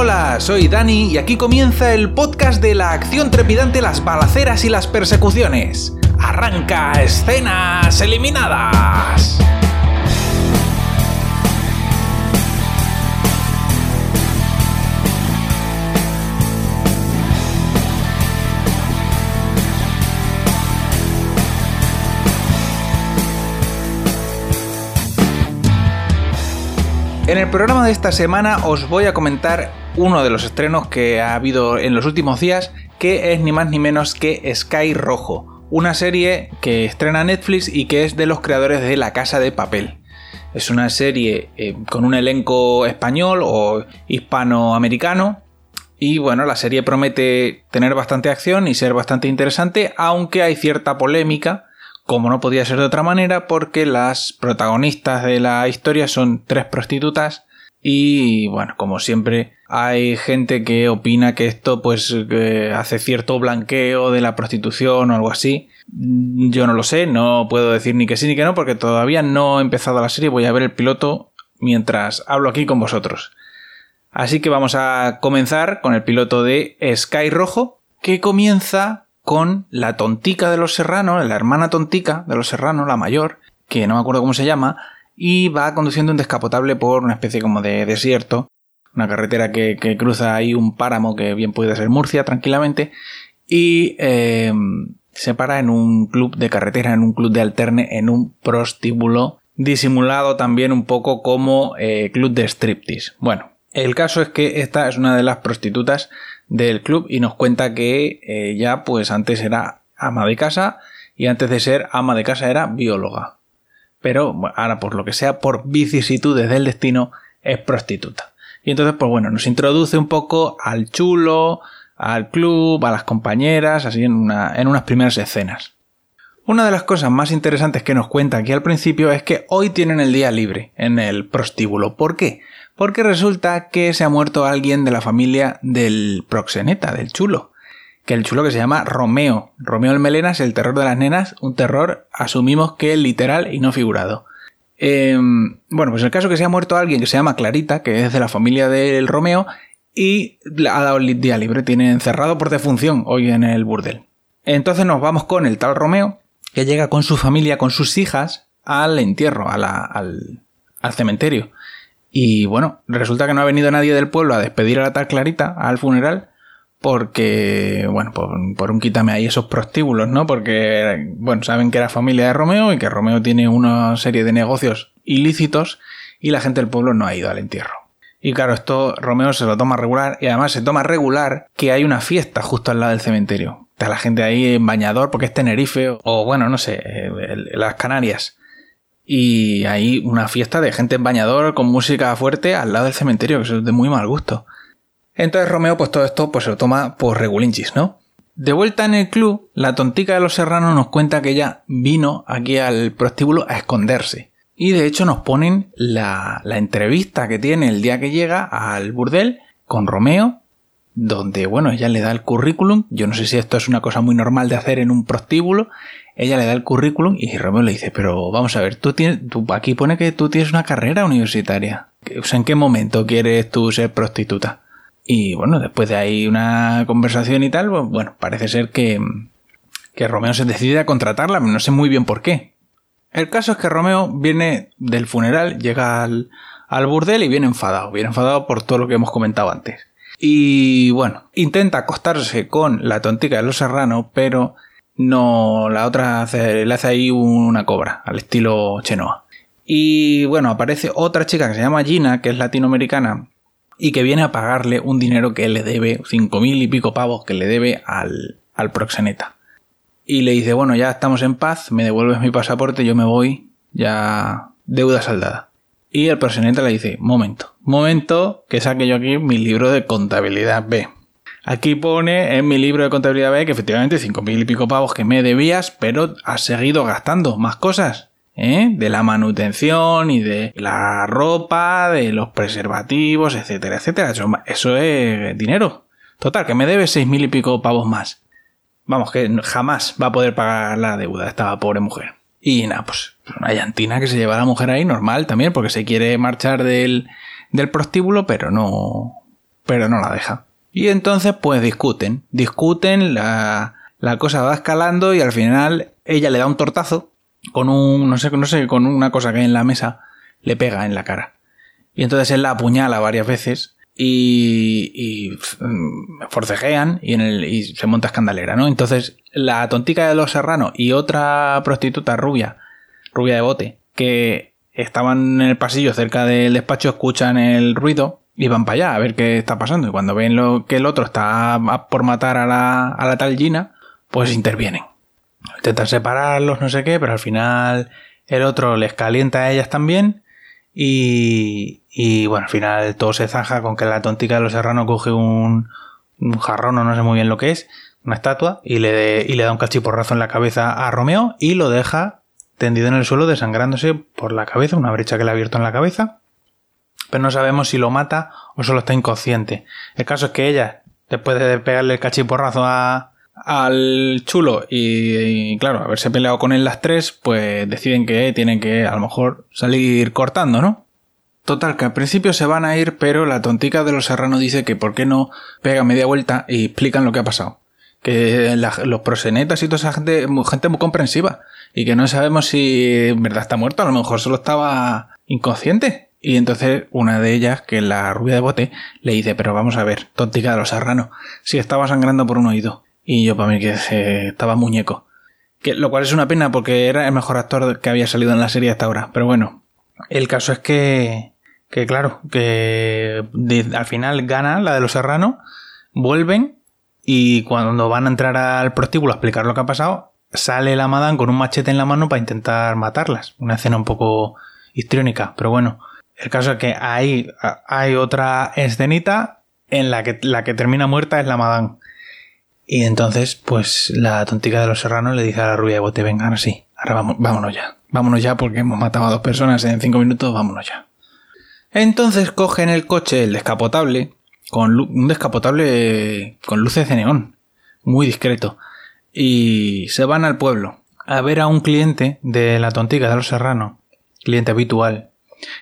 Hola, soy Dani y aquí comienza el podcast de la acción trepidante, las balaceras y las persecuciones. Arranca escenas eliminadas. En el programa de esta semana os voy a comentar uno de los estrenos que ha habido en los últimos días, que es ni más ni menos que Sky Rojo, una serie que estrena Netflix y que es de los creadores de La Casa de Papel. Es una serie eh, con un elenco español o hispanoamericano. Y bueno, la serie promete tener bastante acción y ser bastante interesante, aunque hay cierta polémica como no podía ser de otra manera, porque las protagonistas de la historia son tres prostitutas y bueno, como siempre, hay gente que opina que esto pues hace cierto blanqueo de la prostitución o algo así. Yo no lo sé, no puedo decir ni que sí ni que no, porque todavía no he empezado la serie, voy a ver el piloto mientras hablo aquí con vosotros. Así que vamos a comenzar con el piloto de Sky Rojo, que comienza con la tontica de los serranos, la hermana tontica de los serranos, la mayor, que no me acuerdo cómo se llama, y va conduciendo un descapotable por una especie como de desierto, una carretera que, cruza ahí un páramo que bien puede ser Murcia tranquilamente, y eh, se para en un club de carretera, en un club de alterne, en un prostíbulo, disimulado también un poco como eh, club de striptease. Bueno, el caso es que esta es una de las prostitutas del club y nos cuenta que eh, ya pues antes era ama de casa y antes de ser ama de casa era bióloga. Pero ahora por lo que sea, por vicisitudes del destino, es prostituta. Y entonces pues bueno, nos introduce un poco al chulo, al club, a las compañeras, así en, en unas primeras escenas. Una de las cosas más interesantes que nos cuenta aquí al principio es que hoy tienen el día libre en el prostíbulo. ¿Por qué? porque resulta que se ha muerto alguien de la familia del proxeneta, del chulo. Que el chulo que se llama Romeo. Romeo el Melena es el terror de las nenas, un terror asumimos que literal y no figurado. Em, bueno, pues el caso que se ha muerto alguien que se llama Clarita, que es de la familia del Romeo, y ha dado el día libre, tiene encerrado por defunción hoy en el burdel. Entonces nos vamos con el tal Romeo, que llega con su familia, con sus hijas, al entierro, al, al cementerio. Y bueno, resulta que no ha venido nadie del pueblo a despedir a la tal Clarita al funeral porque, bueno, por, un quítame ahí esos prostíbulos, ¿no? Porque, bueno, saben que era familia de Romeo y que Romeo tiene una serie de negocios ilícitos y la gente del pueblo no ha ido al entierro. Y claro, esto Romeo se lo toma regular y además se toma regular que hay una fiesta justo al lado del cementerio. Está la gente ahí en bañador porque es Tenerife o bueno, no sé, las Canarias y hay una fiesta de gente en bañador con música fuerte al lado del cementerio, que eso es de muy mal gusto. Entonces Romeo, pues todo esto pues se lo toma por regulinchis, ¿no? De vuelta en el club, la tontica de los serranos nos cuenta que ella vino aquí al prostíbulo a esconderse. Y de hecho nos ponen la, la entrevista que tiene el día que llega al burdel con Romeo, donde, bueno, ella le da el currículum. Yo no sé si esto es una cosa muy normal de hacer en un prostíbulo, ella le da el currículum y Romeo le dice, pero vamos a ver, tú tienes, tú, aquí pone que tú tienes una carrera universitaria. O sea, ¿en qué momento quieres tú ser prostituta? Y bueno, después de ahí una conversación y tal, bueno, parece ser que, que Romeo se decide a contratarla, no sé muy bien por qué. El caso es que Romeo viene del funeral, llega al, al burdel y viene enfadado, viene enfadado por todo lo que hemos comentado antes. Y bueno, intenta acostarse con la tontica de los serranos, pero no, la otra le hace ahí una cobra, al estilo Chenoa. Y bueno, aparece otra chica que se llama Gina, que es latinoamericana, y que viene a pagarle un dinero que le debe, cinco mil y pico pavos que le debe al, al proxeneta. Y le dice, bueno, ya estamos en paz, me devuelves mi pasaporte, yo me voy, ya deuda saldada. Y el proxeneta le dice, momento, momento, que saque yo aquí mi libro de contabilidad B. Aquí pone en mi libro de contabilidad B que efectivamente cinco mil y pico pavos que me debías, pero has seguido gastando más cosas. ¿Eh? De la manutención y de la ropa, de los preservativos, etcétera, etcétera. Eso, es dinero. Total, que me debes seis mil y pico pavos más. Vamos, que jamás va a poder pagar la deuda esta pobre mujer. Y nada, pues una llantina que se lleva la mujer ahí, normal también, porque se quiere marchar del, del prostíbulo, pero no, pero no la deja. Y entonces pues discuten, discuten, la, la cosa va escalando y al final ella le da un tortazo con un, no sé, no sé, con una cosa que hay en la mesa, le pega en la cara. Y entonces él la apuñala varias veces y, y mm, forcejean y, en el, y se monta escandalera, ¿no? Entonces la tontica de los serranos y otra prostituta rubia, rubia de bote, que estaban en el pasillo cerca del despacho, escuchan el ruido y van para allá a ver qué está pasando. Y cuando ven lo, que el otro está por matar a la, a la tal Gina, pues intervienen. Intentan separarlos, no sé qué, pero al final el otro les calienta a ellas también. Y, y bueno, al final todo se zanja con que la tontica de los serranos coge un, un jarrón o no sé muy bien lo que es, una estatua, y le, y le da un cachiporrazo en la cabeza a Romeo y lo deja tendido en el suelo desangrándose por la cabeza, una brecha que le ha abierto en la cabeza. Pero no sabemos si lo mata o solo está inconsciente. El caso es que ella, después de pegarle el cachiporrazo a, al chulo y, claro, haberse peleado con él las tres, pues deciden que tienen que a lo mejor salir cortando, ¿no? Total, que al principio se van a ir, pero la tontica de los serranos dice que por qué no pega media vuelta y explican lo que ha pasado. Que los prosenetas y toda esa gente, gente muy comprensiva y que no sabemos si en verdad está muerto, a lo mejor solo estaba inconsciente. Y entonces una de ellas, que es la rubia de bote, le dice, pero vamos a ver, tontica de los serranos, si estaba sangrando por un oído. Y yo para mí que estaba muñeco. Que, lo cual es una pena porque era el mejor actor que había salido en la serie hasta ahora. Pero bueno, el caso es que, que claro, que al final gana la de los serranos, vuelven y cuando van a entrar al prostíbulo a explicar lo que ha pasado, sale la madame con un machete en la mano para intentar matarlas. Una escena un poco histriónica, pero bueno. El caso es que ahí hay otra escenita en la que la que termina muerta es la madame. Y entonces, pues la tontica de los serranos le dice a la rubia de bote, vengan así, ahora vamos, vámonos ya. Vámonos ya porque hemos matado a dos personas en cinco minutos, vámonos ya. Entonces cogen el coche, el descapotable, con un descapotable con luces de neón, muy discreto y se van al pueblo a ver a un cliente de la tontica de los serranos, cliente habitual,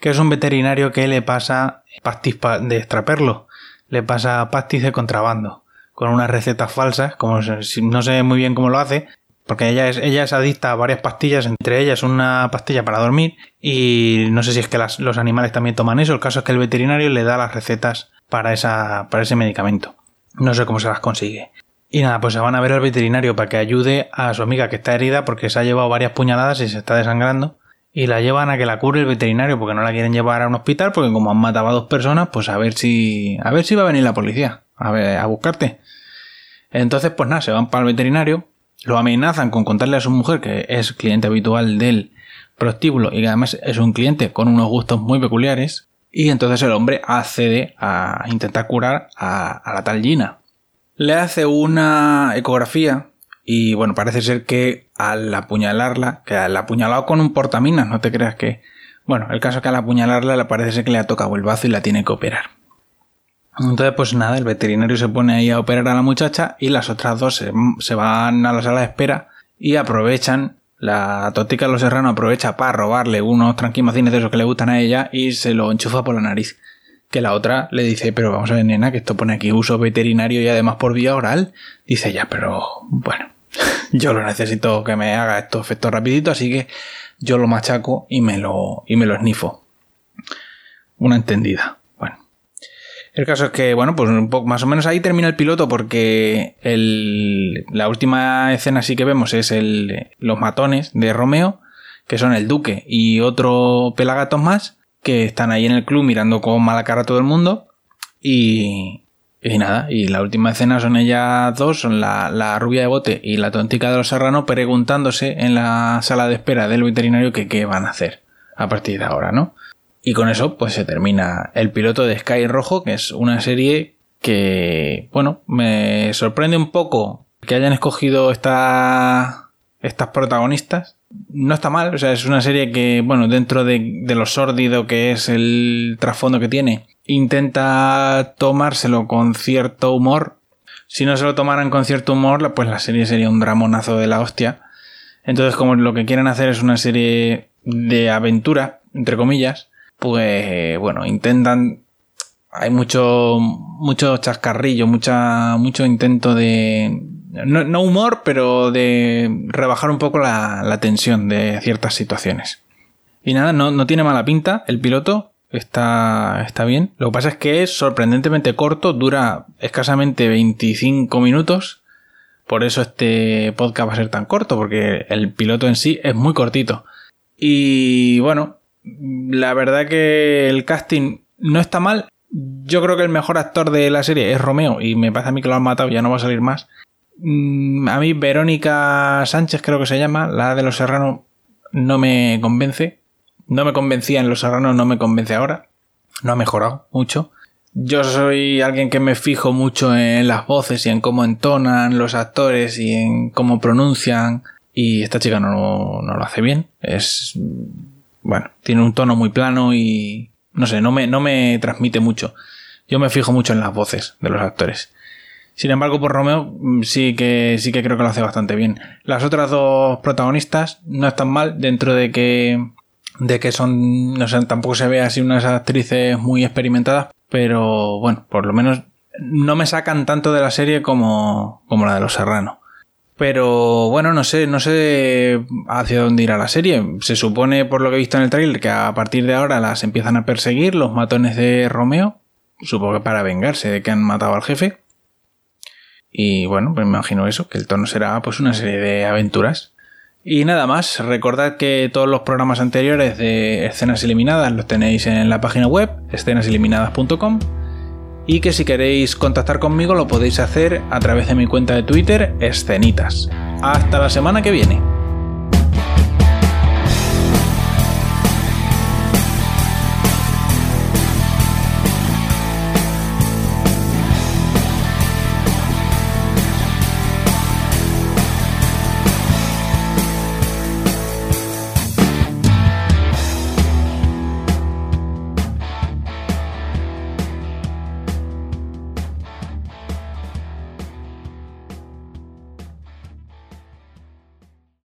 que es un veterinario que le pasa pastis de extraperlo, le pasa pastis de contrabando, con unas recetas falsas, como no sé muy bien cómo lo hace, porque ella es, ella es adicta a varias pastillas, entre ellas una pastilla para dormir, y no sé si es que los animales también toman eso, el caso es que el veterinario le da las recetas para, esa, para ese medicamento. No sé cómo se las consigue. Y nada, pues se van a ver al veterinario para que ayude a su amiga que está herida porque se ha llevado varias puñaladas y se está desangrando. Y la llevan a que la cure el veterinario porque no la quieren llevar a un hospital porque como han matado a dos personas, pues a ver si, a ver si va a venir la policía a, buscarte. Entonces, pues nada, se van para el veterinario, lo amenazan con contarle a su mujer que es cliente habitual del prostíbulo y que además es un cliente con unos gustos muy peculiares. Y entonces el hombre accede a intentar curar a, la tal Gina, le hace una ecografía y bueno, parece ser que al apuñalarla, que al apuñalado con un portaminas, no te creas que... Bueno, el caso es que al apuñalarla parece ser que le ha tocado el bazo y la tiene que operar. Entonces, pues nada, el veterinario se pone ahí a operar a la muchacha y las otras dos se, van a la sala de espera y aprovechan, la tótica de los serranos aprovecha para robarle unos tranquimacines de esos que le gustan a ella y se lo enchufa por la nariz que la otra le dice, pero vamos a ver, nena, que esto pone aquí uso veterinario y además por vía oral. Dice ya, pero bueno, yo lo necesito que me haga estos efectos rapidito, así que yo lo machaco y me lo, y me lo esnifo. Una entendida. El caso es que, bueno, pues un poco más o menos ahí termina el piloto porque el, la última escena sí que vemos es el, los matones de Romeo, que son el duque y otro pelagatos más que están ahí en el club mirando con mala cara a todo el mundo y, y nada, y la última escena son ellas dos, son la, rubia de bote y la tontica de los serranos preguntándose en la sala de espera del veterinario que qué van a hacer a partir de ahora, ¿no? Y con eso pues se termina el piloto de Sky Rojo, que es una serie que, bueno, me sorprende un poco que hayan escogido esta, estas protagonistas no está mal, o sea, es una serie que, bueno, dentro de, lo sórdido que es el trasfondo que tiene, intenta tomárselo con cierto humor. Si no se lo tomaran con cierto humor, pues la serie sería un dramonazo de la hostia. Entonces, como lo que quieren hacer es una serie de aventura, entre comillas, pues bueno, intentan hay mucho, mucho chascarrillo, mucha, mucho intento de, no, humor, pero de rebajar un poco la, tensión de ciertas situaciones. Y nada, no, no, tiene mala pinta el piloto, está, está bien. Lo que pasa es que es sorprendentemente corto, dura escasamente 25 minutos. Por eso este podcast va a ser tan corto, porque el piloto en sí es muy cortito. Y bueno, la verdad que el casting no está mal. Yo creo que el mejor actor de la serie es Romeo y me parece a mí que lo han matado, ya no va a salir más. Mm, a mí Verónica Sánchez creo que se llama, la de Los Serranos, no me convence. No me convencía en Los Serranos, no me convence ahora. No ha mejorado mucho. Yo soy alguien que me fijo mucho en las voces y en cómo entonan los actores y en cómo pronuncian. Y esta chica no, no lo hace bien. Es. Bueno, tiene un tono muy plano y. No sé, no me, no me transmite mucho. Yo me fijo mucho en las voces de los actores. Sin embargo, por Romeo mm, sí que, sí que creo que lo hace bastante bien. Las otras dos protagonistas no están mal dentro de que, de que son, no sé, tampoco se ve así unas actrices muy experimentadas, pero bueno, por lo menos no me sacan tanto de la serie como, como la de Los Serrano. Pero bueno, no sé, no sé hacia dónde irá la serie. Se supone, por lo que he visto en el trailer, que a partir de ahora las empiezan a perseguir los matones de Romeo. Supongo que para vengarse de que han matado al jefe. Y bueno, pues me imagino eso, que el tono será pues una serie de aventuras. Y nada más, recordad que todos los programas anteriores de Escenas Eliminadas los tenéis en la página web, escenaseliminadas.com. Y que si queréis contactar conmigo lo podéis hacer a través de mi cuenta de Twitter, Escenitas. Hasta la semana que viene.